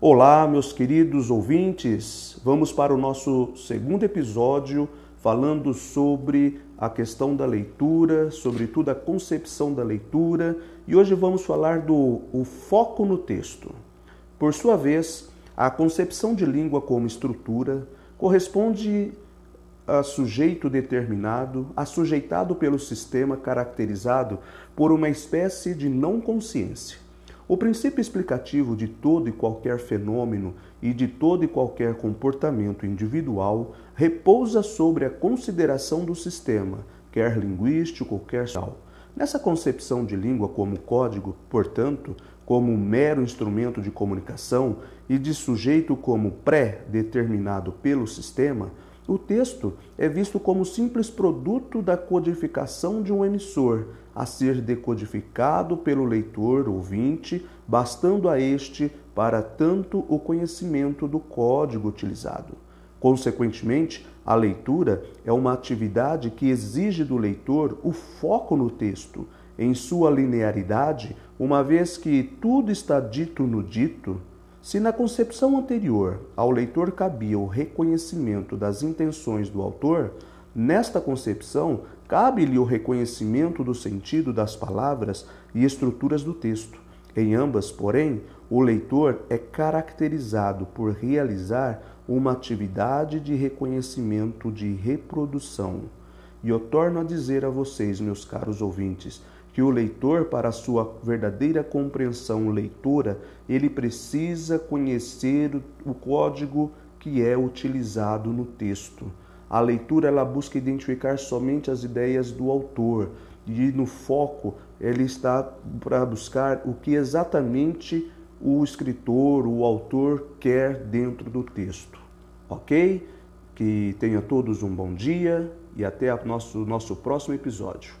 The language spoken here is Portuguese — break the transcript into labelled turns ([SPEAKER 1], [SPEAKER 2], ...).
[SPEAKER 1] Olá, meus queridos ouvintes. Vamos para o nosso segundo episódio falando sobre a questão da leitura, sobretudo a concepção da leitura, e hoje vamos falar do o foco no texto. Por sua vez, a concepção de língua como estrutura corresponde a sujeito determinado, assujeitado pelo sistema caracterizado por uma espécie de não consciência. O princípio explicativo de todo e qualquer fenômeno e de todo e qualquer comportamento individual repousa sobre a consideração do sistema, quer linguístico, quer social. Nessa concepção de língua como código, portanto, como um mero instrumento de comunicação e de sujeito como pré-determinado pelo sistema, o texto é visto como simples produto da codificação de um emissor, a ser decodificado pelo leitor ouvinte, bastando a este para tanto o conhecimento do código utilizado. Consequentemente, a leitura é uma atividade que exige do leitor o foco no texto, em sua linearidade, uma vez que tudo está dito no dito, se na concepção anterior ao leitor cabia o reconhecimento das intenções do autor, nesta concepção cabe-lhe o reconhecimento do sentido das palavras e estruturas do texto. Em ambas, porém, o leitor é caracterizado por realizar uma atividade de reconhecimento de reprodução. E eu torno a dizer a vocês, meus caros ouvintes, que o leitor, para sua verdadeira compreensão leitora, ele precisa conhecer o código que é utilizado no texto. A leitura ela busca identificar somente as ideias do autor e no foco ele está para buscar o que exatamente o escritor, o autor quer dentro do texto. Ok? Que tenha todos um bom dia e até o nosso, nosso próximo episódio.